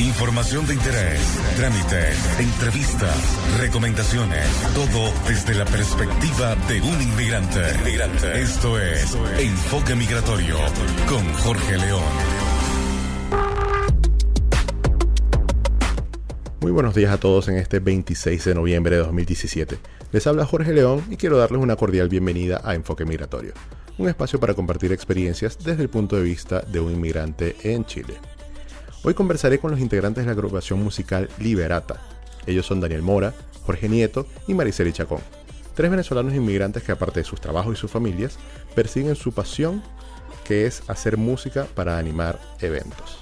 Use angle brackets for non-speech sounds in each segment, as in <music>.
Información de interés, trámites, entrevistas, recomendaciones, todo desde la perspectiva de un inmigrante. inmigrante. Esto es Enfoque Migratorio con Jorge León. Muy buenos días a todos en este 26 de noviembre de 2017. Les habla Jorge León y quiero darles una cordial bienvenida a Enfoque Migratorio, un espacio para compartir experiencias desde el punto de vista de un inmigrante en Chile. Hoy conversaré con los integrantes de la agrupación musical Liberata. Ellos son Daniel Mora, Jorge Nieto y Mariceli Chacón. Tres venezolanos inmigrantes que aparte de sus trabajos y sus familias, persiguen su pasión que es hacer música para animar eventos.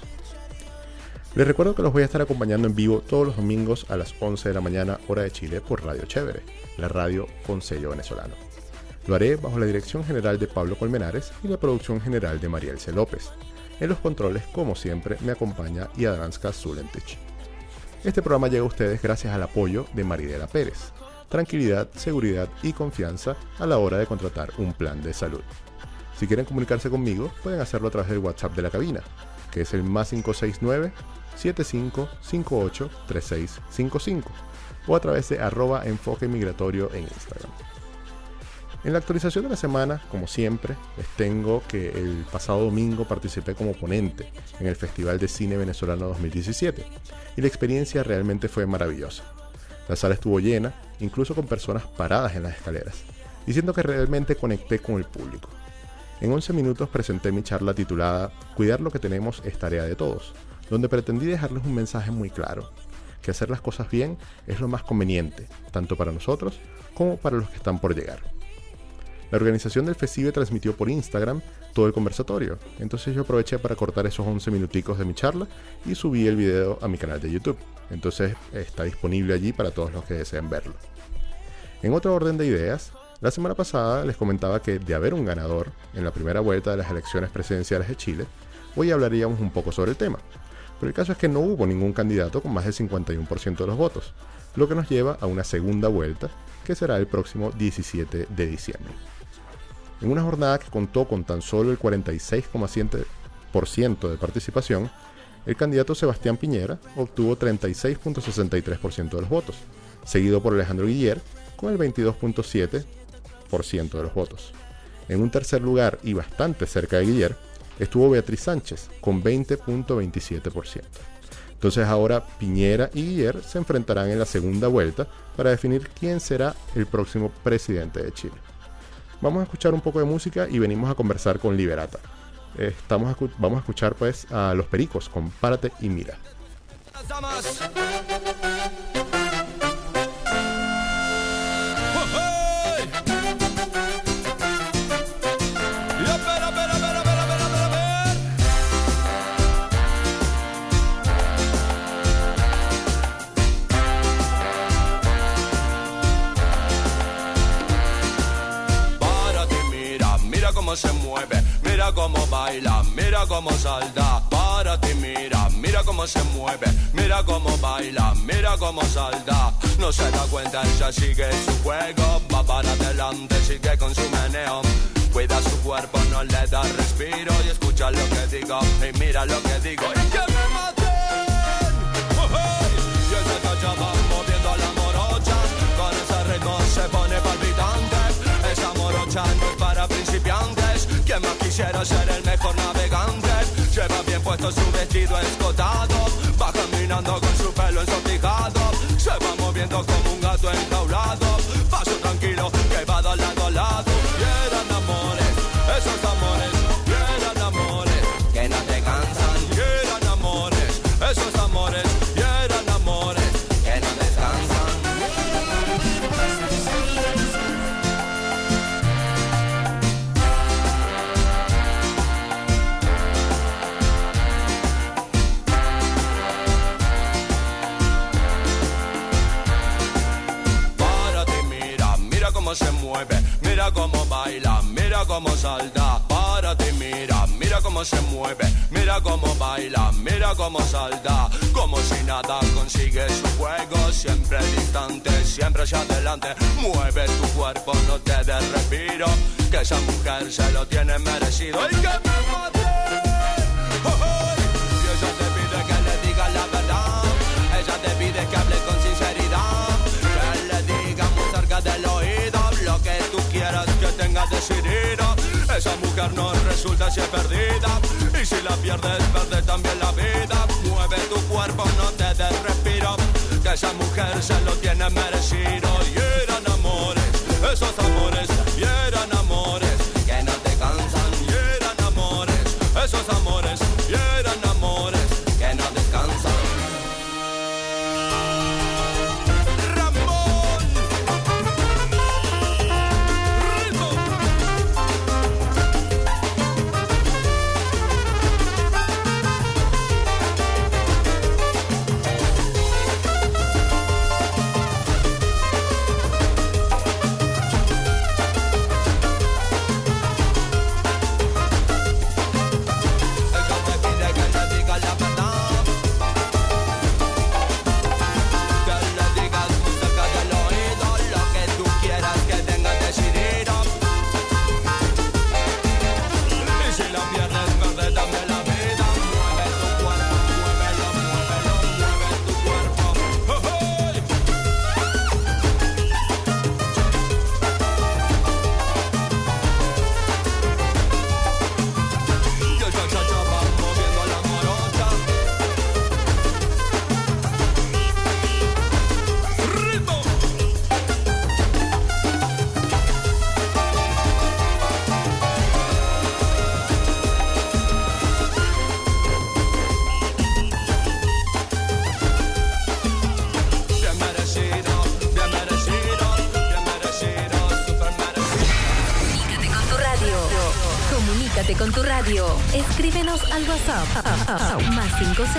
Les recuerdo que los voy a estar acompañando en vivo todos los domingos a las 11 de la mañana hora de Chile por Radio Chévere, la radio con sello venezolano. Lo haré bajo la dirección general de Pablo Colmenares y la producción general de Mariel C. López. En los controles, como siempre, me acompaña Yadranska Zulentich. Este programa llega a ustedes gracias al apoyo de Maridela Pérez. Tranquilidad, seguridad y confianza a la hora de contratar un plan de salud. Si quieren comunicarse conmigo, pueden hacerlo a través del WhatsApp de la cabina, que es el más 569 7558 3655 o a través de arroba enfoque migratorio en Instagram. En la actualización de la semana, como siempre, les tengo que el pasado domingo participé como ponente en el Festival de Cine Venezolano 2017 y la experiencia realmente fue maravillosa. La sala estuvo llena, incluso con personas paradas en las escaleras, diciendo que realmente conecté con el público. En 11 minutos presenté mi charla titulada Cuidar lo que tenemos es tarea de todos, donde pretendí dejarles un mensaje muy claro, que hacer las cosas bien es lo más conveniente, tanto para nosotros como para los que están por llegar. La organización del festival transmitió por Instagram todo el conversatorio, entonces yo aproveché para cortar esos 11 minuticos de mi charla y subí el video a mi canal de YouTube. Entonces está disponible allí para todos los que deseen verlo. En otro orden de ideas, la semana pasada les comentaba que de haber un ganador en la primera vuelta de las elecciones presidenciales de Chile, hoy hablaríamos un poco sobre el tema. Pero el caso es que no hubo ningún candidato con más del 51% de los votos, lo que nos lleva a una segunda vuelta que será el próximo 17 de diciembre. En una jornada que contó con tan solo el 46,7% de participación, el candidato Sebastián Piñera obtuvo 36.63% de los votos, seguido por Alejandro Guiller con el 22.7% de los votos. En un tercer lugar y bastante cerca de Guiller estuvo Beatriz Sánchez con 20.27%. Entonces ahora Piñera y Guiller se enfrentarán en la segunda vuelta para definir quién será el próximo presidente de Chile. Vamos a escuchar un poco de música y venimos a conversar con Liberata. Estamos vamos a escuchar pues a Los Pericos con Párate y Mira. Se mueve, mira cómo baila, mira cómo salta. Para ti, mira, mira cómo se mueve, mira cómo baila, mira cómo salta. No se da cuenta, ella sigue su juego, va para adelante, sigue con su meneo. Cuida su cuerpo, no le da respiro y escucha lo que digo y mira lo que digo. Quisiera ser el mejor navegante. Lleva bien puesto su vestido escotado. Va caminando con su pelo ensortijado. Se va moviendo como un gato enjaulado. cómo salta, párate mira, mira cómo se mueve, mira cómo baila, mira cómo salta, como si nada consigue su juego, siempre distante, siempre hacia adelante, mueve tu cuerpo, no te des respiro, que esa mujer se lo tiene merecido. Y que me mate. ¡Oh, oh! Y ella te pide que le diga la verdad, ella te pide que hable con sinceridad, que le diga muy cerca del oído lo que tú quieras que tenga decidido. Esa mujer no resulta si es perdida. Y si la pierdes, perdes también la vida. Mueve tu cuerpo, no te des respiro. Que esa mujer se lo tiene merecido. Y eran amores, esos amores, y eran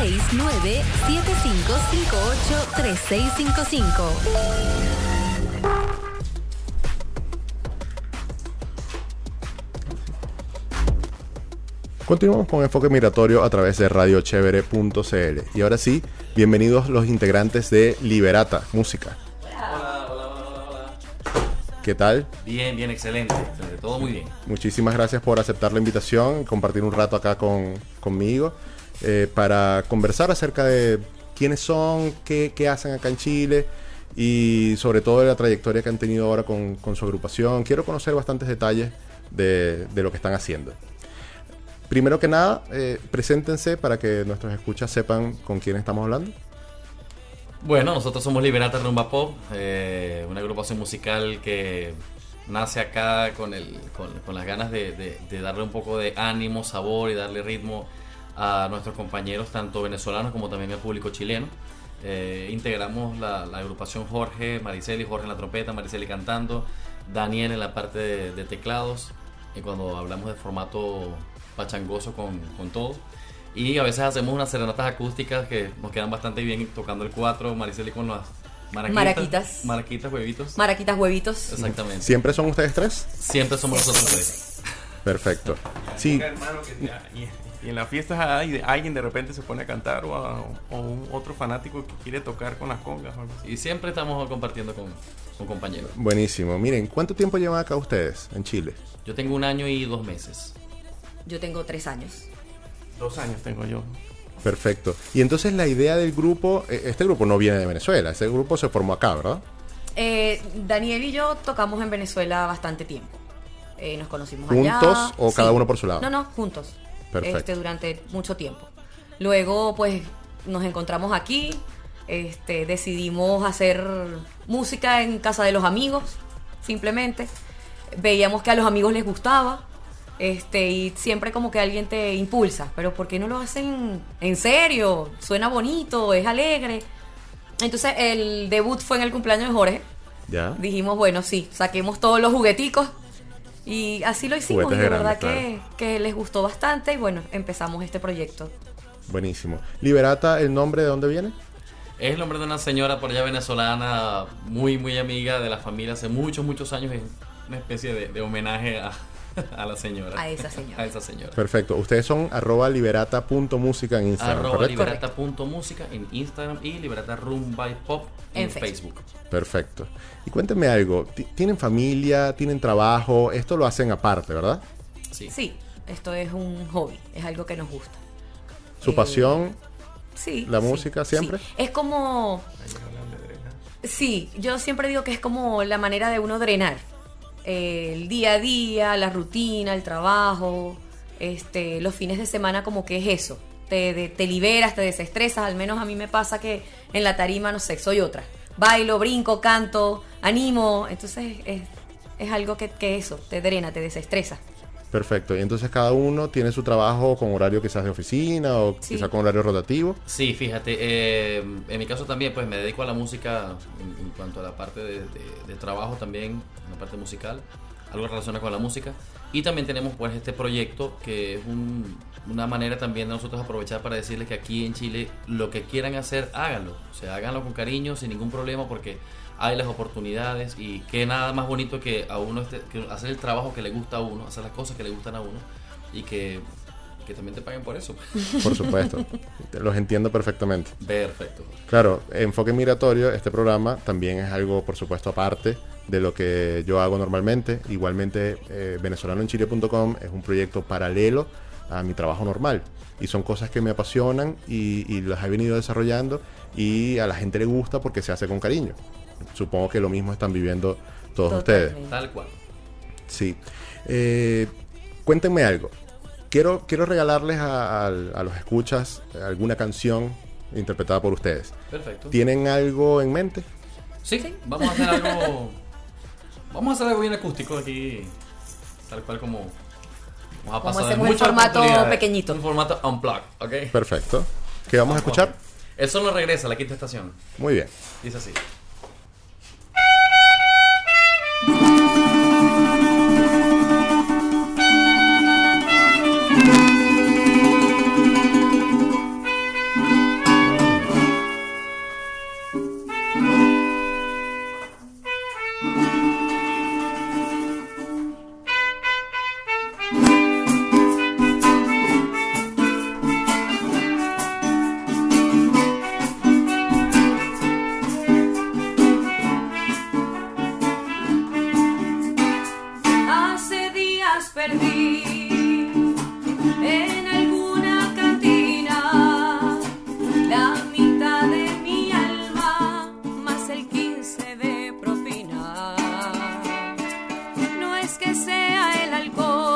569 7558 3655. Continuamos con Enfoque Migratorio a través de radiochevere.cl. Y ahora sí, bienvenidos los integrantes de Liberata Música. Hola, hola, hola, hola, hola. ¿Qué tal? Bien, bien, excelente. excelente, Todo muy bien. Muchísimas gracias por aceptar la invitación, compartir un rato acá con, conmigo eh, para conversar acerca de quiénes son, qué, qué hacen acá en Chile y sobre todo la trayectoria que han tenido ahora con, con su agrupación. Quiero conocer bastantes detalles de, de lo que están haciendo. Primero que nada, eh, preséntense para que nuestros escuchas sepan con quién estamos hablando. Bueno, nosotros somos Liberata Rumba Pop, eh, una agrupación musical que nace acá con, el, con, las ganas de- de darle un poco de ánimo, sabor y darle ritmo a nuestros compañeros, tanto venezolanos como también al público chileno. Eh, integramos la, la agrupación Jorge, Mariceli, Jorge en la trompeta, Mariceli cantando, Daniel en la parte de, de teclados, y cuando hablamos de formato pachangoso con, con todos. Y a veces hacemos unas serenatas acústicas que nos quedan bastante bien tocando el 4, Mariceli con las maraquitas. Maraquitas. Maraquitas, huevitos. Maraquitas, huevitos. Exactamente. ¿Siempre son ustedes tres? Siempre somos nosotros tres. Perfecto. Sí, hermano que ya- y, en las fiestas hay- alguien de repente se pone a cantar o, a- o un otro fanático que quiere tocar con las congas o algo así. Y siempre estamos compartiendo con, con compañeros. buenísimo. Miren, ¿cuánto tiempo llevan acá ustedes en Chile? Yo tengo un año y dos meses. Yo tengo tres años. Dos años tengo yo. Perfecto. Y entonces la idea del grupo, eh, este grupo no viene de Venezuela, ese grupo se formó acá, ¿verdad? Eh, Daniel y yo tocamos en Venezuela bastante tiempo. Eh, nos conocimos allá. ¿Juntos o cada uno por su lado? No, no, juntos. Perfecto. Este, durante mucho tiempo. Luego, pues, nos encontramos aquí. Este, decidimos hacer música en casa de los amigos, simplemente. Veíamos que a los amigos les gustaba. Este, y siempre como que alguien te impulsa. Pero ¿por qué no lo hacen en serio? Suena bonito, es alegre. Entonces, el debut fue en el cumpleaños de Jorge Ya. dijimos, bueno, sí, saquemos todos los jugueticos. Y así lo hicimos. Juguetes y de grandes, verdad que, que les gustó bastante. Y bueno, empezamos este proyecto. Buenísimo. Liberata, ¿el nombre de dónde viene? Es el nombre de una señora por allá venezolana, muy, muy amiga de la familia hace muchos, muchos años. Es una especie de, de homenaje a, <laughs> a la señora. A esa señora. <laughs> a esa señora. Perfecto. Ustedes son arroba liberata.música en Instagram, Arroba liberata.música en Instagram y liberata rumba y pop en, En Facebook. Perfecto. Y cuéntenme algo. Ti- ¿Tienen familia? ¿Tienen trabajo? Esto lo hacen aparte, ¿verdad? Sí. Sí, esto es un hobby, es algo que nos gusta. Su Eh, pasión, Sí. ¿La sí, música siempre? sí. Es como. Sí, yo siempre digo que es como la manera de uno drenar. eh, el día a día, la rutina, el trabajo, este, los fines de semana como que es eso. Te, de- te liberas, te desestresas, al menos a mí me pasa que en la tarima, no sé, soy otra. Bailo, brinco, canto, animo, entonces es, es algo que, que eso, te drena, te desestresa. Perfecto. Y entonces cada uno tiene su trabajo con horario quizás de oficina o Sí. quizás con horario rotativo. Sí, fíjate, eh, en mi caso también pues me dedico a la música en, en cuanto a la parte de, de- de trabajo también, la parte musical, algo relacionado con la música. Y también tenemos pues este proyecto que es un- una manera también de nosotros aprovechar para decirles que aquí en Chile lo que quieran hacer, háganlo. O sea, háganlo con cariño, sin ningún problema porque hay las oportunidades y que nada más bonito que a uno este- que hacer el trabajo que le gusta a uno, hacer las cosas que le gustan a uno y que, que también te paguen por eso. <laughs> Por supuesto. Los entiendo perfectamente. Perfecto. Claro, Enfoque Migratorio, este programa también es algo, por supuesto, aparte de lo que yo hago normalmente. Igualmente, eh, venezolanoenchile.com es un proyecto paralelo a mi trabajo normal. Y son cosas que me apasionan y, y las he venido desarrollando y a la gente le gusta porque se hace con cariño. Supongo que lo mismo están viviendo todos ustedes. Tal cual. Sí. Eh, cuéntenme algo. Quiero, quiero regalarles a, a- a los escuchas alguna canción interpretada por ustedes. Perfecto. ¿Tienen algo en mente? Sí, vamos a hacer algo. Vamos a hacer algo bien acústico aquí. Tal cual como. Vamos a Como pasar de hacemos el muchas formato pequeñito. Un formato unplugged, ¿ok? Perfecto. ¿Qué vamos a escuchar? El solo regresa a la quinta estación. Muy bien. Dice así. Sea el alcohol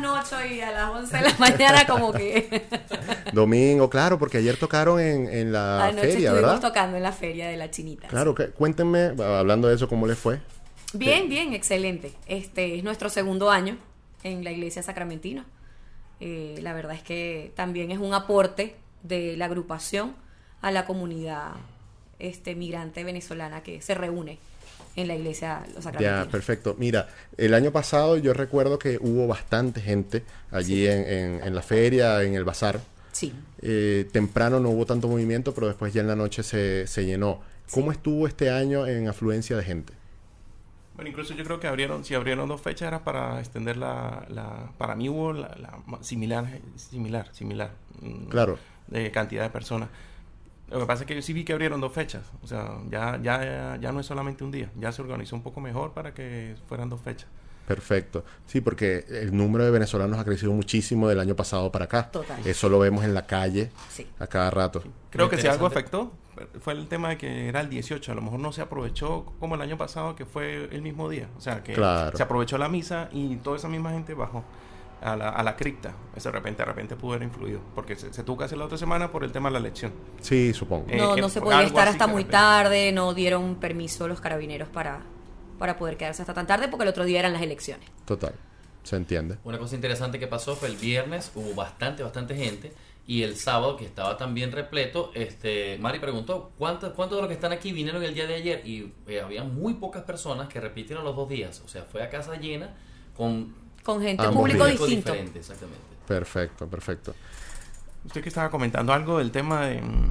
Trasnocho y a las 11 de la <laughs> mañana como que <laughs> domingo, claro, porque ayer tocaron en, en la anoche feria, estuvimos ¿verdad? tocando en la feria de la chinita. Claro, que, cuéntenme, hablando de eso, ¿cómo les fue? Bien, bien, excelente. Este es nuestro segundo año en la iglesia sacramentina. Eh, la verdad es que también es un aporte de la agrupación a la comunidad este, migrante venezolana que se reúne en la iglesia Los Ya, Sacramentos. perfecto. Mira, el año pasado yo recuerdo que hubo bastante gente allí en, en- en la feria, en el bazar. Sí. Eh, temprano no hubo tanto movimiento, pero después ya en la noche se, se llenó. ¿Cómo estuvo este año en afluencia de gente? Bueno, incluso yo creo que abrieron, si abrieron dos fechas era para extender la, la para mí hubo la, similar, similar, similar, mm, Claro. de cantidad de personas. Lo que pasa es que yo sí vi que abrieron dos fechas, o sea, ya, ya, ya no es solamente un día, ya se organizó un poco mejor para que fueran dos fechas. Perfecto. Sí, porque el número de venezolanos ha crecido muchísimo del año pasado para acá. Total. Eso lo vemos en la calle Sí. a cada rato. Creo que si algo afectó fue el tema de que era el 18, a lo mejor no se aprovechó como el año pasado que fue el mismo día, o sea, que Claro. se aprovechó la misa y toda esa misma gente bajó a la, a la cripta, eso de repente, de repente pudo haber influido, porque se, se tuvo que hacer la otra semana por el tema de la elección. Sí, supongo. Eh, No, no se podía estar hasta muy tarde, no dieron permiso los carabineros para, para poder quedarse hasta tan tarde porque el otro día eran las elecciones. Total. Se entiende. Una cosa interesante que pasó fue el viernes, hubo bastante, bastante gente. Y el sábado, que estaba también repleto, este, Mari preguntó, ¿cuántos, ¿cuántos de los que están aquí vinieron el día de ayer? Y eh, había muy pocas personas que repitieron los dos días. O sea, fue a casa llena con Con gente, Ambos público días. distinto. exactamente. Perfecto, perfecto. Usted que estaba comentando algo del tema de, mm,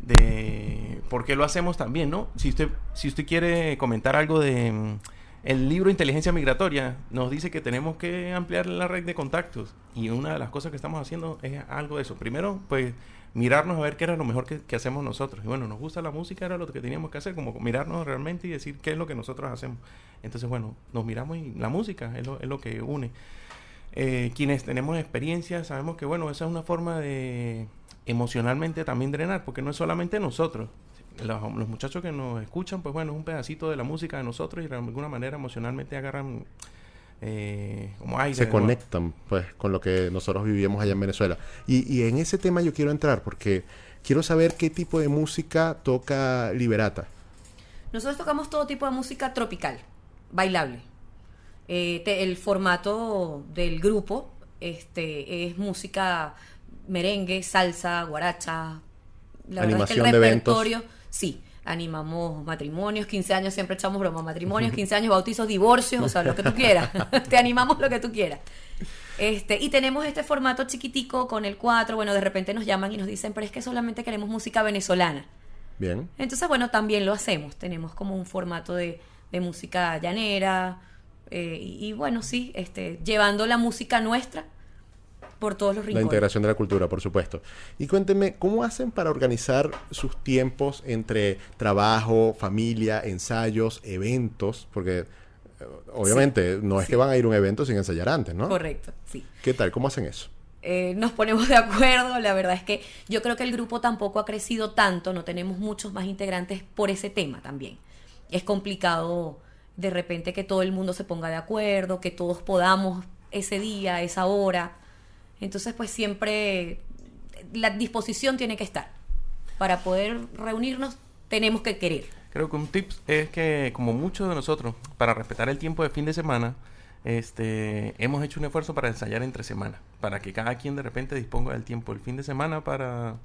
de por qué lo hacemos también, ¿no? Si usted, si usted quiere comentar algo de mm, el libro Inteligencia Migratoria, nos dice que tenemos que ampliar la red de contactos. Y una de las cosas que estamos haciendo es algo de eso. Primero, pues mirarnos a ver qué era lo mejor que, hacemos nosotros. Y bueno, nos gusta la música, era lo que teníamos que hacer, como mirarnos realmente y decir qué es lo que nosotros hacemos. Entonces, bueno, nos miramos y la música es lo, es lo que une. Eh, quienes tenemos experiencia sabemos que bueno esa es una forma de emocionalmente también drenar porque no es solamente nosotros los, los muchachos que nos escuchan pues bueno es un pedacito de la música de nosotros y de alguna manera emocionalmente agarran eh, como aire se conectan pues con lo que nosotros vivíamos allá en Venezuela. Y, y en ese tema yo quiero entrar porque quiero saber qué tipo de música toca Liberata. Nosotros tocamos todo tipo de música tropical, bailable. Eh, te- el formato del grupo este, es música merengue, salsa, guaracha. La verdad es que Animación el de eventos. repertorio, sí, animamos matrimonios, 15 años, siempre echamos broma, matrimonios, <laughs> 15 años, bautizos, divorcios, o sea, lo que tú quieras. <laughs> Te animamos lo que tú quieras. Este, y tenemos este formato chiquitico con el 4, bueno, de repente nos llaman y nos dicen, pero es que solamente queremos música venezolana. Bien. Entonces, bueno, también lo hacemos. Tenemos como un formato de, de música llanera. eh, y, y bueno, sí, este, llevando la música nuestra por todos los La rincones. integración de la cultura, por supuesto. Y cuéntenme, ¿cómo hacen para organizar sus tiempos entre trabajo, familia, ensayos, eventos? Porque eh, obviamente no es sí. que van a ir a un evento sin ensayar antes, ¿no? Correcto, sí. ¿Qué tal? ¿Cómo hacen eso? Eh, nos ponemos de acuerdo. La verdad es que yo creo que el grupo tampoco ha crecido tanto, no tenemos muchos más integrantes por ese tema también. Es complicado de repente que todo el mundo se ponga de acuerdo, que todos podamos ese día, esa hora. Entonces, pues siempre la disposición tiene que estar. Para poder reunirnos tenemos que querer. Creo que un tip es que, como muchos de nosotros, para respetar el tiempo de fin de semana, este, hemos hecho un esfuerzo para ensayar entre semana, para que cada quien de repente disponga del tiempo el fin de semana para...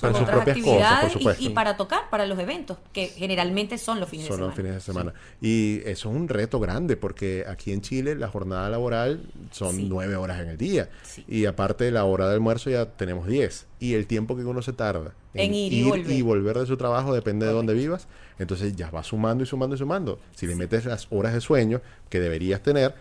Para Son sus propias cosas, por y- para tocar, para los eventos, que generalmente son los fines Son de los semana. fines de semana. Y eso es un reto grande porque aquí en Chile la jornada laboral son Sí. nueve horas en el día. Sí. Y aparte de la hora de almuerzo ya tenemos diez. Y el tiempo que uno se tarda En ir y volver. de su trabajo depende de dónde vivas. Entonces ya va sumando y sumando y sumando. Si le metes las horas de sueño que deberías tener,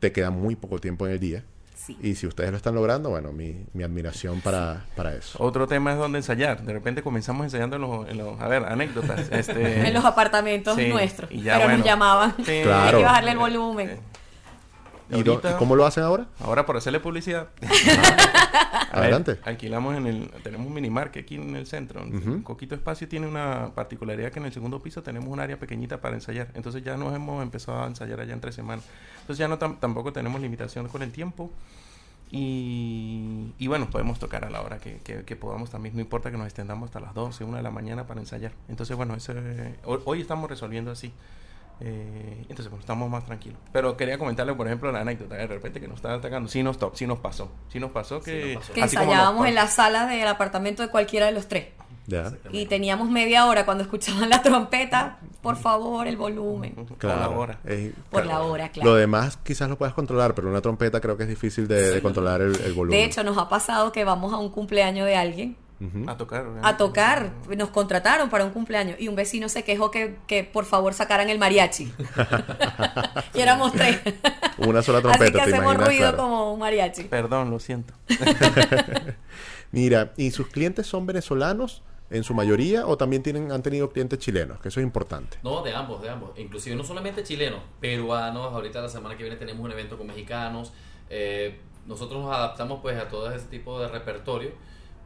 te queda muy poco tiempo en el día. Sí. Y si ustedes lo están logrando, bueno, mi, mi admiración para, para eso. Otro tema es donde ensayar. De repente comenzamos ensayando en los... en los- a ver, anécdotas. <laughs> Este, en los apartamentos sí, nuestros. y ya, pero bueno. nos llamaban. Sí. Hay Claro. que bajarle el volumen. ¿Y, ahorita- y cómo lo hacen ahora? Ahora por hacerle publicidad. <laughs> A ver, Adelante. alquilamos en el... Tenemos un minimarket aquí en el centro. Ujú. Coquito Espacio tiene una particularidad que en el segundo piso tenemos un área pequeñita para ensayar. Entonces ya nos hemos empezado a ensayar allá en tres semanas. Entonces ya no tam- tampoco tenemos limitaciones con el tiempo. Y, y bueno, podemos tocar a la hora que, que- que podamos también. No importa que nos extendamos hasta las 12, 1 de la mañana para ensayar. Entonces, bueno, eso, eh, hoy, hoy estamos resolviendo así. Eh, entonces, bueno, estamos más tranquilos. Pero quería comentarle, por ejemplo, la anécdota. De repente que nos estaban atacando. Sí nos, to- sí nos pasó. Sí nos pasó que... nos pasó. Que así como nos ensayábamos en la sala del apartamento de cualquiera de los tres. Ya. Y teníamos media hora cuando escuchaban la trompeta, por favor, el volumen. Claro. Por la hora. Es- Por la hora, claro. Lo demás quizás lo puedas controlar, pero una trompeta creo que es difícil de, de controlar el, el volumen. De hecho, nos ha pasado que vamos a un cumpleaños de alguien A tocar. a tocar. Nos contrataron para un cumpleaños y un vecino se quejó que, que por favor sacaran el mariachi. <laughs> y éramos tres. Una sola Así trompeta, que te hacemos imaginas, ruido claro. como un mariachi. Perdón, lo siento. <laughs> Mira, ¿y sus clientes son venezolanos en su mayoría o también tienen, han tenido clientes chilenos? Que eso es importante. No, de ambos, de ambos. Inclusive no solamente chilenos, peruanos. Ahorita la semana que viene tenemos un evento con mexicanos. Eh, nosotros nos adaptamos pues a todo ese tipo de repertorio.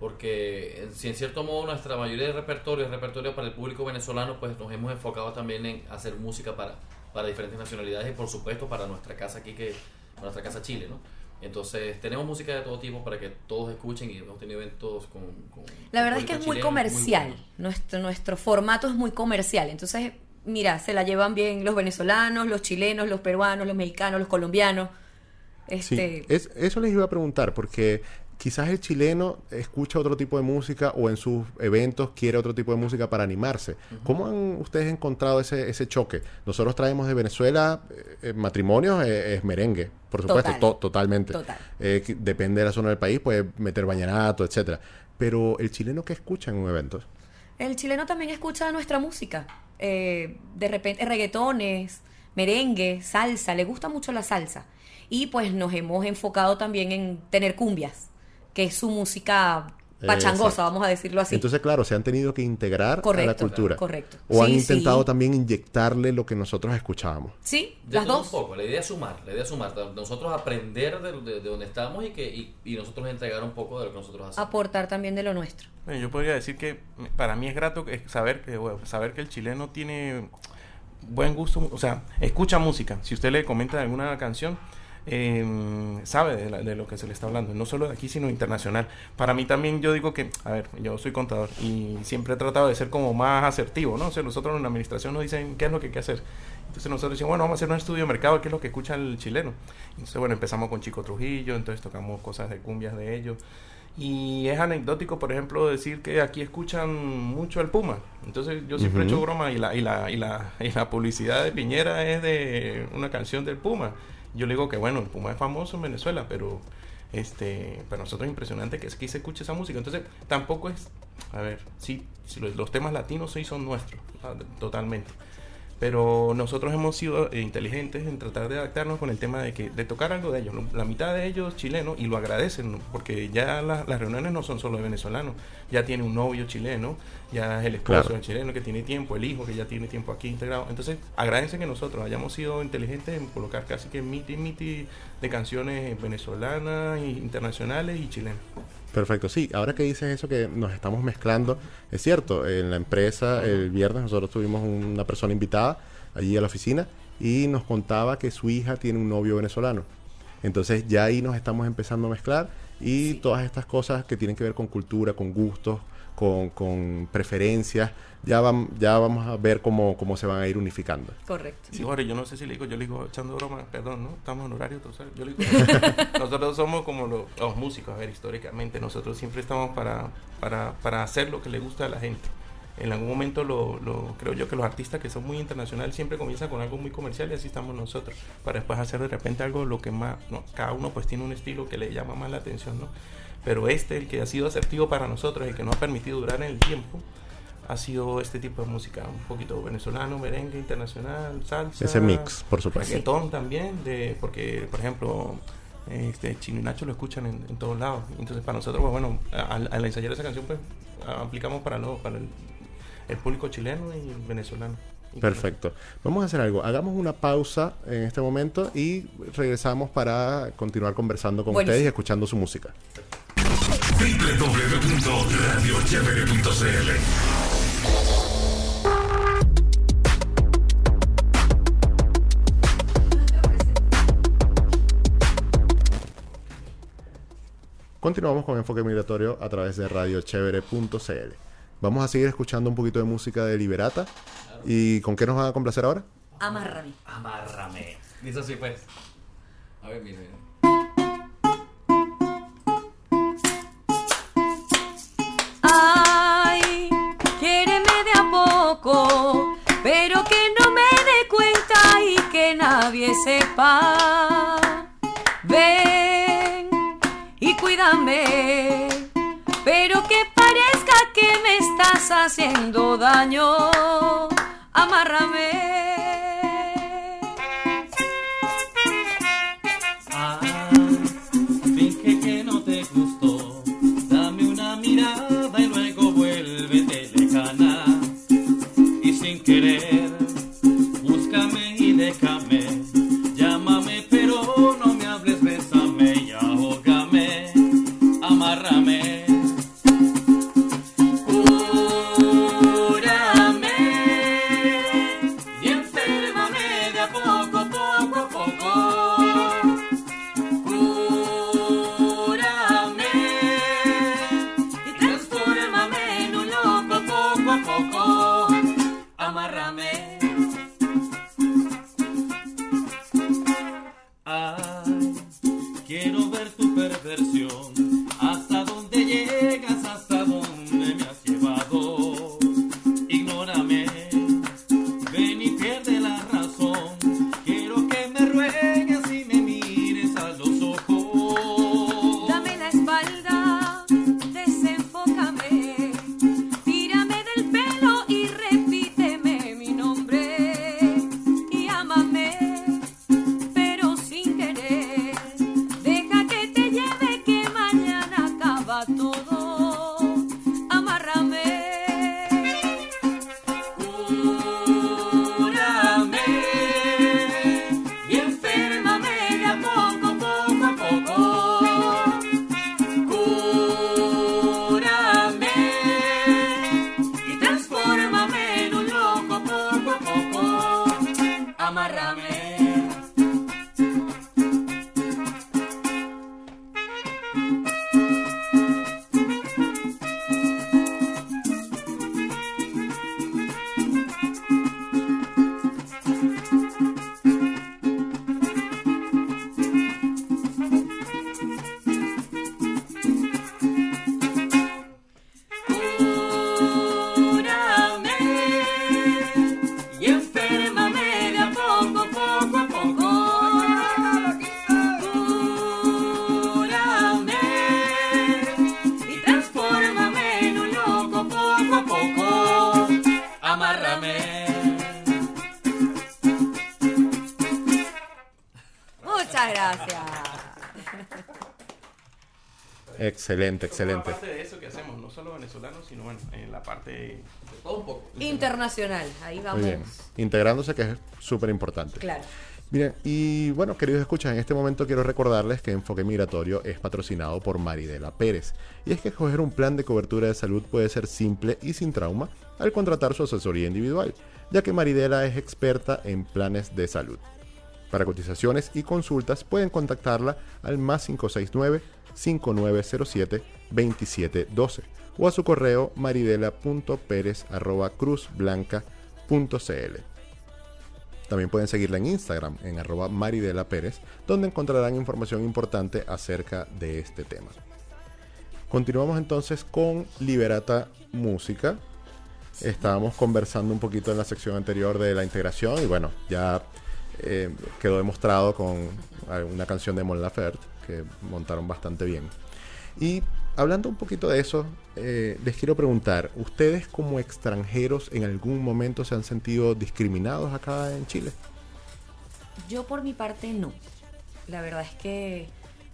Porque eh, si en cierto modo nuestra mayoría de repertorio es repertorio para el público venezolano, pues nos hemos enfocado también en hacer música para, para diferentes nacionalidades y por supuesto para nuestra casa aquí, que para nuestra casa Chile, ¿no? Entonces tenemos música de todo tipo para que todos escuchen y hemos tenido eventos con... con La con verdad es que es muy comercial. bueno. Nuestro, nuestro formato es muy comercial. Entonces, mira, se la llevan bien los venezolanos, los chilenos, los peruanos, los mexicanos, los colombianos. Sí, Este, es, eso les iba a preguntar, porque quizás el chileno escucha otro tipo de música o en sus eventos quiere otro tipo de música para animarse. ¿Cómo han ustedes encontrado ese, ese choque? Nosotros traemos de Venezuela eh, eh, matrimonios, eh, es merengue, por supuesto, Total. to- totalmente. Total. Eh, depende de la zona del país, puede meter vallenato, etcétera. Pero el chileno que escucha en un evento. El chileno también escucha nuestra música. De repente, reggaetones, merengue, salsa. Le gusta mucho la salsa. Y pues nos hemos enfocado también en tener cumbias, que es su música pachangosa, Exacto. vamos a decirlo así. Entonces, claro, se han tenido que integrar a la Correcto, cultura. correcto. O han intentado sí. también inyectarle lo que nosotros escuchábamos. sí, De las dos. un poco, la idea es sumar, la idea es sumar, nosotros aprender de, de- de donde estamos y que y, y nosotros entregar un poco de lo que nosotros hacemos. Aportar también de lo nuestro. Bueno, yo podría decir que para mí es grato que- saber que bueno, saber que el chileno tiene buen gusto, o sea, escucha música. Si usted le comenta alguna canción, eh, sabe de, la- de lo que se le está hablando, no solo de aquí, sino internacional. Para mí también yo digo que, a ver, yo soy contador y siempre he tratado de ser como más asertivo, ¿no? O sea, nosotros en la administración nos dicen qué es lo que hay que hacer. Entonces nosotros decimos, bueno, vamos a hacer un estudio de mercado, qué es lo que escucha el chileno. Entonces, bueno, empezamos con Chico Trujillo, entonces tocamos cosas de cumbias de ellos. Y es anecdótico, por ejemplo, decir que aquí escuchan mucho el Puma. Entonces yo siempre he hecho broma y la, y, la, y, la, y la publicidad de Piñera es de una canción del Puma. Yo le digo que bueno, el Puma es famoso en Venezuela, pero este para nosotros es impresionante que aquí se escuche esa música. Entonces tampoco es, a ver, sí, si los, los temas latinos sí son nuestros, ah, totalmente. Pero nosotros hemos sido eh, inteligentes en tratar de adaptarnos con el tema de que de tocar algo de ellos. La mitad de ellos chilenos y lo agradecen porque ya la- las reuniones no son solo de venezolanos. Ya tiene un novio chileno, ya es el esposo Claro. chileno que tiene tiempo, el hijo que ya tiene tiempo aquí integrado. Entonces agradecen que nosotros hayamos sido inteligentes en colocar casi que miti miti de canciones venezolanas, internacionales y chilenas. Perfecto, sí, ahora que dices eso que nos estamos mezclando, es cierto, en la empresa el viernes nosotros tuvimos una persona invitada allí a la oficina y nos contaba que su hija tiene un novio venezolano. Entonces ya ahí nos estamos empezando a mezclar y todas estas cosas que tienen que ver con cultura, con gustos, con, con preferencias, ya, vam- ya vamos a ver cómo, cómo se van a ir unificando. Correcto. Sí, ahora yo no sé si le digo, yo le digo echando broma, perdón, ¿no? Estamos en horario, tú sabes. Yo le digo, <laughs> nosotros somos como los, los músicos, a ver, históricamente, nosotros siempre estamos para, para, para hacer lo que le gusta a la gente. En algún momento lo, lo- creo yo que los artistas que son muy internacionales siempre comienzan con algo muy comercial y así estamos nosotros, para después hacer de repente algo lo que más, no, cada uno pues tiene un estilo que le llama más la atención, ¿no? Pero este, el que ha sido asertivo para nosotros, el que nos ha permitido durar en el tiempo, ha sido este tipo de música, un poquito venezolano, merengue internacional, salsa. Ese mix, por supuesto. Reggaetón también, de, porque por ejemplo, este Chino y Nacho lo escuchan en, en todos lados. Entonces para nosotros, pues, bueno, al, al ensayar esa canción, pues aplicamos para, lo, para el, el público chileno y venezolano. Perfecto. Vamos a hacer algo. Hagamos una pausa en este momento y regresamos para continuar conversando con Buenísimo. ustedes y escuchando su música. www.radiochevere.cl Continuamos con Enfoque Migratorio a través de radiochevere.cl. Vamos a seguir escuchando un poquito de música de Liberata. ¿Y con qué nos van a complacer ahora? Amárrame. Amárrame. Dice así pues. A ver, mire. mire. Que sepa. Ven y cuídame, pero que parezca que me estás haciendo daño. Gracias. Excelente, excelente. Parte de eso que hacemos, no solo venezolanos, sino bueno, en la parte Todo un poco. Internacional, ahí vamos. Muy bien. Integrándose, que es súper importante. Claro. Miren, y bueno, queridos escuchas, en este momento quiero recordarles que Enfoque Migratorio es patrocinado por Maridela Pérez. Y es que escoger un plan de cobertura de salud puede ser simple y sin trauma al contratar su asesoría individual, ya que Maridela es experta en planes de salud. Para cotizaciones y consultas pueden contactarla al más 569-5907-2712 o a su correo maridela.perez.cruzblanca.cl. También pueden seguirla en Instagram en arroba Maridela donde encontrarán información importante acerca de este tema. Continuamos entonces con Liberata Música. Estábamos conversando un poquito en la sección anterior de la integración y bueno, ya eh, quedó demostrado con una canción de Mon Laferte que montaron bastante bien. Y hablando un poquito de eso, eh, les quiero preguntar, ¿ustedes como extranjeros en algún momento se han sentido discriminados acá en Chile? Yo por mi parte no. La verdad es que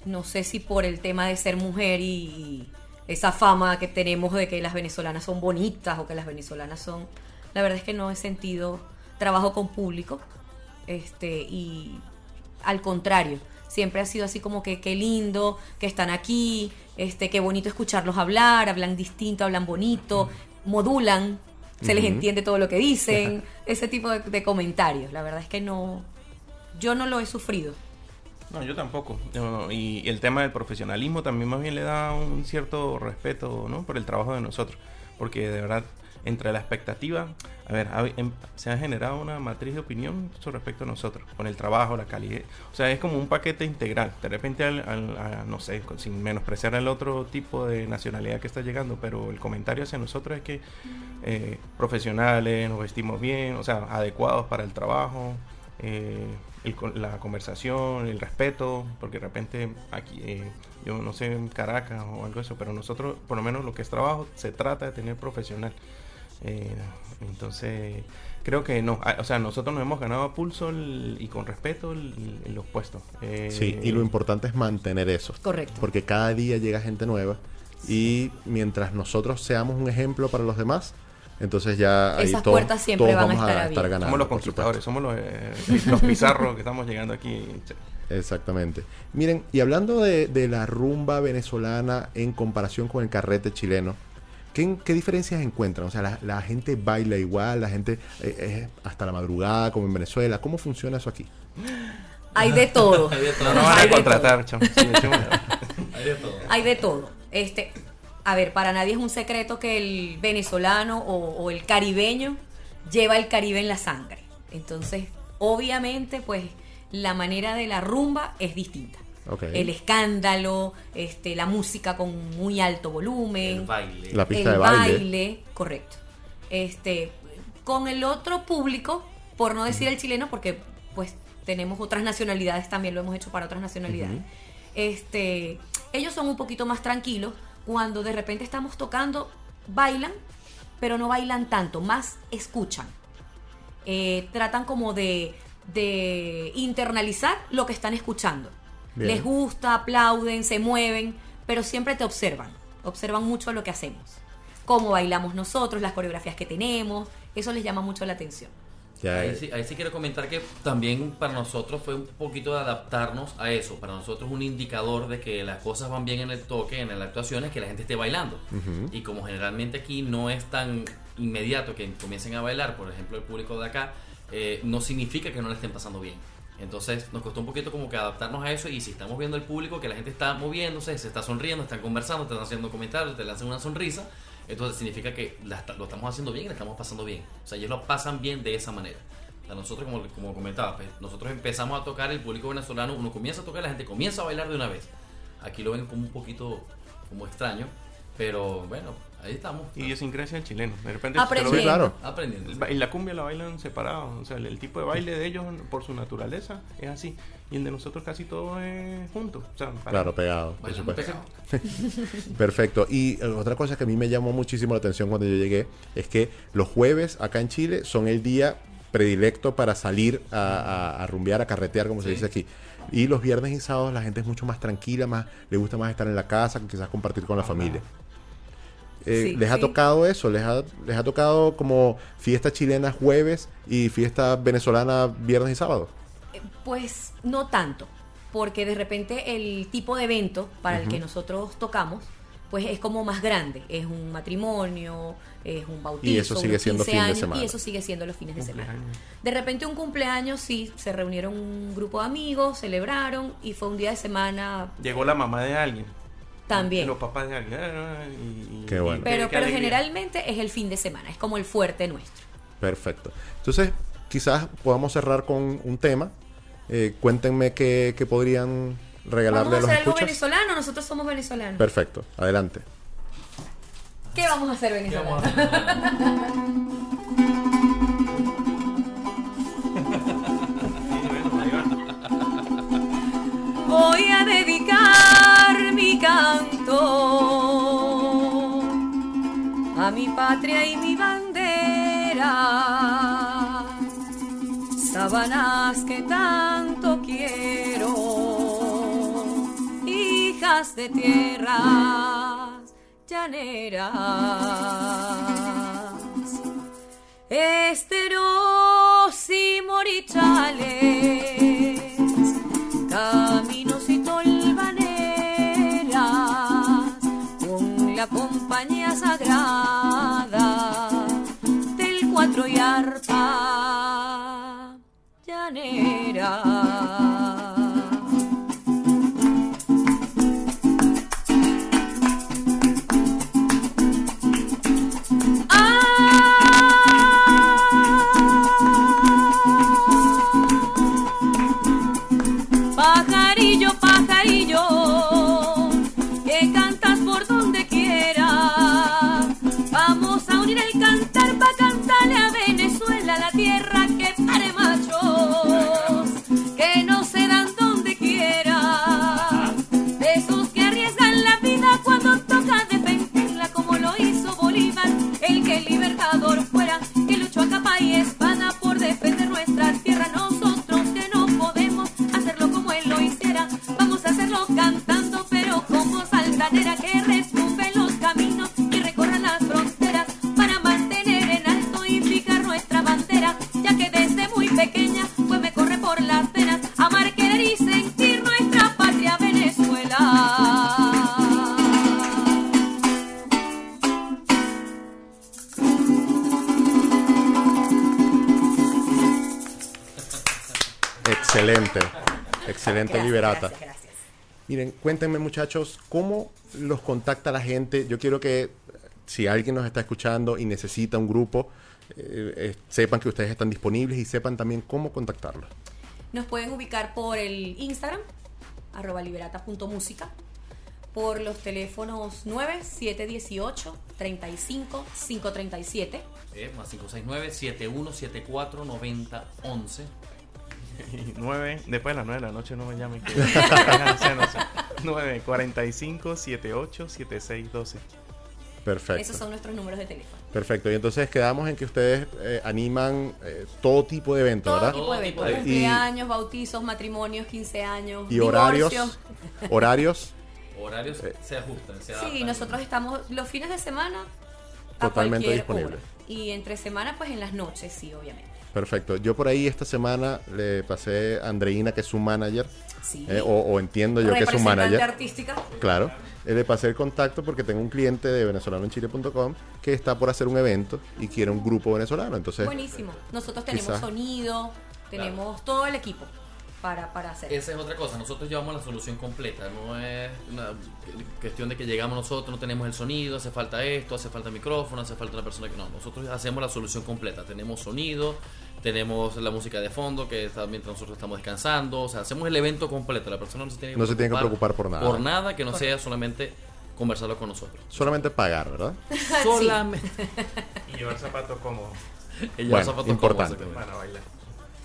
no sé si por el tema de ser mujer y esa fama que tenemos de que las venezolanas son bonitas o que las venezolanas son... La verdad es que no he sentido trabajo con público. Este, y al contrario, siempre ha sido así como que qué lindo que están aquí, este, qué bonito escucharlos hablar, hablan distinto, hablan bonito, modulan, se les entiende todo lo que dicen, <laughs> ese tipo de, de comentarios. La verdad es que no, yo no lo he sufrido. No, yo tampoco. No, y el tema del profesionalismo también más bien le da un cierto respeto, ¿no? Por el trabajo de nosotros. Porque de verdad, entre la expectativa, a ver, em- se ha generado una matriz de opinión con respecto a nosotros, con el trabajo, la calidad. O sea, es como un paquete integral. De repente, al, al- no sé, sin menospreciar al otro tipo de nacionalidad que está llegando, pero el comentario hacia nosotros es que eh, profesionales, nos vestimos bien, o sea, adecuados para el trabajo. eh, la conversación, el respeto, porque de repente aquí, eh, yo no sé en Caracas o algo de eso, pero nosotros, por lo menos lo que es trabajo, se trata de tener profesional. Eh, entonces, creo que no, ah, o sea, nosotros nos hemos ganado a pulso el- y con respeto el- el- los puestos. Eh, Sí, y lo importante es mantener eso. Correcto. Porque cada día llega gente nueva y mientras nosotros seamos un ejemplo para los demás, entonces ya ahí Esas todos, puertas siempre todos van a vamos estar abiertas. ganando. somos los supuesto. somos los, eh, los pizarros que estamos llegando aquí. Exactamente. Miren, y hablando de, de la rumba venezolana en comparación con el carrete chileno, ¿qué, qué diferencias encuentran? O sea, la, la gente baila igual, la gente eh, es hasta la madrugada, como en Venezuela. ¿Cómo funciona eso aquí? Hay de todo. <laughs> Hay de todo. No nos van a contratar, chamo. Hay de todo. Hay de todo. Este, a ver, para nadie es un secreto que el venezolano o, o el caribeño lleva el Caribe en la sangre. Entonces, obviamente, pues la manera de la rumba es distinta. El escándalo, este, la música con muy alto volumen, El baile. La pista el de baile. correcto. Este, con el otro público, por no decir el chileno, porque pues tenemos otras nacionalidades también, lo hemos hecho para otras nacionalidades. Este, ellos son un poquito más tranquilos cuando de repente estamos tocando, bailan, pero no bailan tanto, más escuchan. Eh, tratan como de, de internalizar lo que están escuchando. Bien. Les gusta, aplauden, se mueven, pero siempre te observan. Observan mucho lo que hacemos. Cómo bailamos nosotros, las coreografías que tenemos. Eso les llama mucho la atención. Ya, Ahí eh, sí, ahí sí quiero comentar que también para nosotros fue un poquito de adaptarnos a eso. Para nosotros un indicador de que las cosas van bien en el toque, en la actuación, es que la gente esté bailando. Y como generalmente aquí no es tan inmediato que comiencen a bailar, por ejemplo el público de acá, eh, no significa que no le estén pasando bien. Entonces nos costó un poquito como que adaptarnos a eso y si estamos viendo el público que la gente está moviéndose, se está sonriendo, están conversando, están haciendo comentarios, te lanzan una sonrisa, entonces significa que lo estamos haciendo bien y la estamos pasando bien. O sea, ellos lo pasan bien de esa manera. Nosotros, como, como comentaba, pues, nosotros empezamos a tocar el público venezolano, uno comienza a tocar, la gente comienza a bailar de una vez. Aquí lo ven como un poquito como extraño, pero bueno, ahí estamos. Y idiosincrasia del chileno. De repente, Aprendiendo. Claro. Aprendiendo. Y la cumbia la bailan separados. O sea, el, el tipo de baile de ellos, por su naturaleza, es así. Y el de nosotros casi todo es junto. O sea, para- Claro, pegado. por pegado. <laughs> Perfecto. Y eh, otra cosa que a mí me llamó muchísimo la atención cuando yo llegué es que los jueves acá en Chile son el día predilecto para salir a, a- a rumbear, a carretear, como se dice aquí. Y los viernes y sábados la gente es mucho más tranquila, más le gusta más estar en la casa, que quizás compartir con la familia. Eh, Sí, ¿Les ha sí. tocado eso? ¿Les ha, ¿Les ha tocado como fiesta chilena jueves y fiesta venezolana viernes y sábado? Eh, Pues no tanto, porque de repente el tipo de evento para el que nosotros tocamos, pues es como más grande. Es un matrimonio, es un bautizo. Y eso sigue siendo 15 fin de semana. Y eso sigue siendo los fines de semana. De repente un cumpleaños, sí, se reunieron un grupo de amigos, celebraron y fue un día de semana Llegó la mamá de alguien. También. Los papás de alguien. ah, y- y- Qué bueno. y Pero, pero generalmente es el fin de semana, es como el fuerte nuestro. Perfecto. Entonces, quizás podamos cerrar con un tema. Eh, cuéntenme qué, qué podrían regalarle Vamos a a los hacer algo escuchas. venezolano, nosotros somos venezolanos. Perfecto, adelante. ¿Qué vamos a hacer ¿Qué venezolano? vamos a hacer? <laughs> Voy a dedicar canto. A mi patria y mi bandera, sábanas que tanto quiero, hijas de tierras llaneras, esteros y morichales Miren, cuéntenme muchachos, ¿cómo los contacta la gente? Yo quiero que eh, si alguien nos está escuchando y necesita un grupo, eh, eh, sepan que ustedes están disponibles y sepan también cómo contactarlos. Nos pueden ubicar por el Instagram, arroba liberata.música, por los teléfonos 9718 35 537 Eh, más 569-7174-9011. Y <laughs> 9, después de las 9 de la noche no me llamen. Que, no sé, no sé. 9, 45, 78, 76, 12. Perfecto. Esos son nuestros números de teléfono. Perfecto. Y entonces quedamos en que ustedes eh, animan eh, todo tipo de eventos, Todo ¿verdad? tipo de eventos, Todo tipo de- cumpleaños, bautizos, matrimonios, 15 años, Y horarios. Horarios Horarios Eh. se ajustan, se Sí, nosotros estamos los fines de semana Totalmente disponibles. Y entre semana, pues en las noches, sí, obviamente. Perfecto. Yo por ahí esta semana le pasé a Andreina, que es su manager, Sí. eh, o, o entiendo yo que es su Representante manager. artística. Claro. Eh, Le pasé el contacto porque tengo un cliente de venezolanoenchile.com que está por hacer un evento y quiere un grupo venezolano. Entonces, Buenísimo. Nosotros tenemos quizás- sonido, tenemos todo el equipo para, para hacer. Esa es otra cosa, nosotros llevamos la solución completa, no es una cuestión de que llegamos nosotros, no tenemos el sonido, hace falta esto, hace falta micrófono, hace falta una persona que no, nosotros hacemos la solución completa, tenemos sonido, tenemos la música de fondo que está mientras nosotros estamos descansando, o sea, hacemos el evento completo, la persona no se tiene que, No se tiene que preocupar por nada. Por nada que no sea solamente conversarlo con nosotros. solamente pagar, ¿verdad? <laughs> Solamente. Y llevar zapatos cómodos <laughs> Bueno, usa fotos importante. para bailar.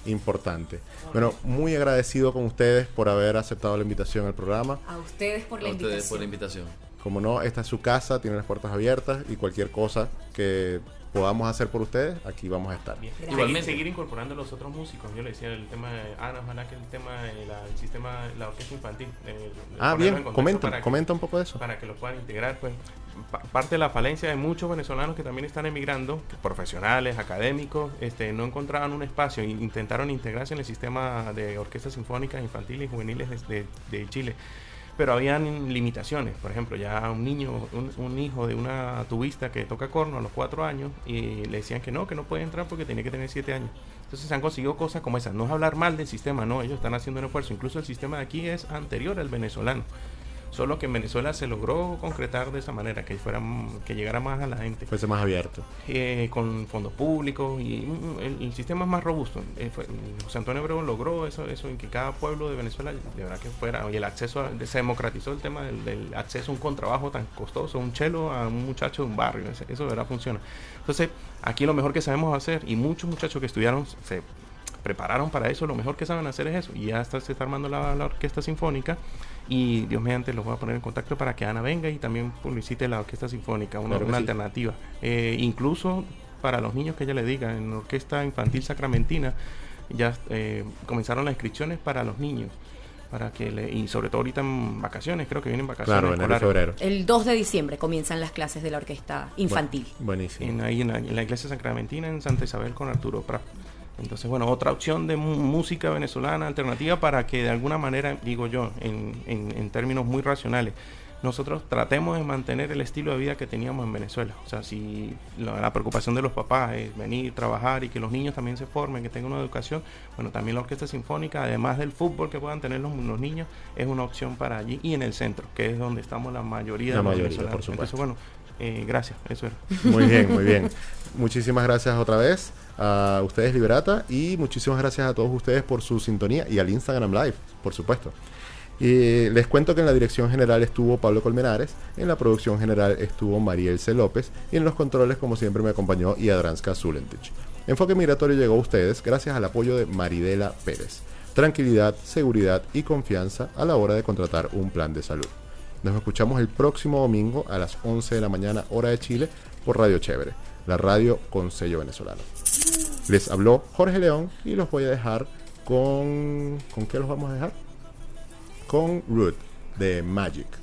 Importante. Bueno, muy agradecido con ustedes por haber aceptado la invitación al programa. A ustedes por la A ustedes invitación. por la invitación. Como no, esta es su casa, tiene las puertas abiertas y cualquier cosa que podamos hacer por ustedes, aquí vamos a estar. Bien. Igualmente. Seguir incorporando los otros músicos. Yo le decía el tema de Ana, ojalá que el tema de la, el sistema, la orquesta infantil. eh, Ah, bien, comenta, comenta un poco de eso. para que lo puedan integrar. Pues pa- parte de la falencia de muchos venezolanos que también están emigrando, profesionales, académicos, este, no encontraban un espacio e intentaron integrarse en el sistema de orquestas sinfónicas infantiles y juveniles de, de- de Chile. Pero habían limitaciones, por ejemplo, ya un niño, un, hijo de una tubista que toca corno a los cuatro años y le decían que no, que no puede entrar porque tenía que tener siete años. Entonces se han conseguido cosas como esas. No es hablar mal del sistema, no, ellos están haciendo un esfuerzo. Incluso el sistema de aquí es anterior al venezolano. Solo que en Venezuela se logró concretar de esa manera, que fuera, que llegara más a la gente, Fuese más abierto. eh, con fondos públicos y mm, el, el sistema es más robusto. Eh, fue- José Antonio Abreu logró eso, eso en que cada pueblo de Venezuela, de verdad que fuera, y el acceso, a- se democratizó el tema del, del acceso a un contrabajo tan costoso, un chelo a un muchacho de un barrio, eso, eso de verdad funciona. Entonces, aquí lo mejor que sabemos hacer, y muchos muchachos que estudiaron se prepararon para eso, lo mejor que saben hacer es eso, y ya está, se está armando la, la orquesta sinfónica, y Dios mediante los voy a poner en contacto para que Ana venga y también publicite la orquesta sinfónica, una, Claro que una sí. alternativa. Eh, incluso para los niños que ella le diga, en la Orquesta Infantil Sacramentina ya eh, comenzaron las inscripciones para los niños. Para que le, y sobre todo ahorita en vacaciones, creo que vienen vacaciones. Claro, y escolares. febrero. El 2 de diciembre comienzan las clases de la orquesta infantil. Bu- buenísimo. En, ahí en la, en la iglesia sacramentina en Santa Isabel con Arturo Prat. Entonces, bueno, otra opción de música venezolana alternativa para que de alguna manera, digo yo, en, en- en términos muy racionales, nosotros tratemos de mantener el estilo de vida que teníamos en Venezuela. O sea, si la, la preocupación de los papás es venir, trabajar y que los niños también se formen, que tengan una educación, bueno, también la orquesta sinfónica, además del fútbol que puedan tener los, los niños, es una opción para allí y en el centro, que es donde estamos la mayoría La de los mayoría, venezolanos. por supuesto. Entonces, bueno, eh, gracias, eso era. Muy bien, muy bien. Muchísimas gracias otra vez a ustedes, Liberata, y muchísimas gracias a todos ustedes por su sintonía y al Instagram Live, por supuesto. Y les cuento que en la dirección general estuvo Pablo Colmenares, en la producción general estuvo Mariel C. López y en los controles, como siempre, me acompañó Iadranska Zulentich. Enfoque Migratorio llegó a ustedes gracias al apoyo de Maridela Pérez. Tranquilidad, seguridad y confianza a la hora de contratar un plan de salud. Nos escuchamos el próximo domingo a las 11 de la mañana, hora de Chile, por Radio Chévere, la radio con sello venezolano. Les habló Jorge León y los voy a dejar con... ¿Con qué los vamos a dejar? Con Root de Magic.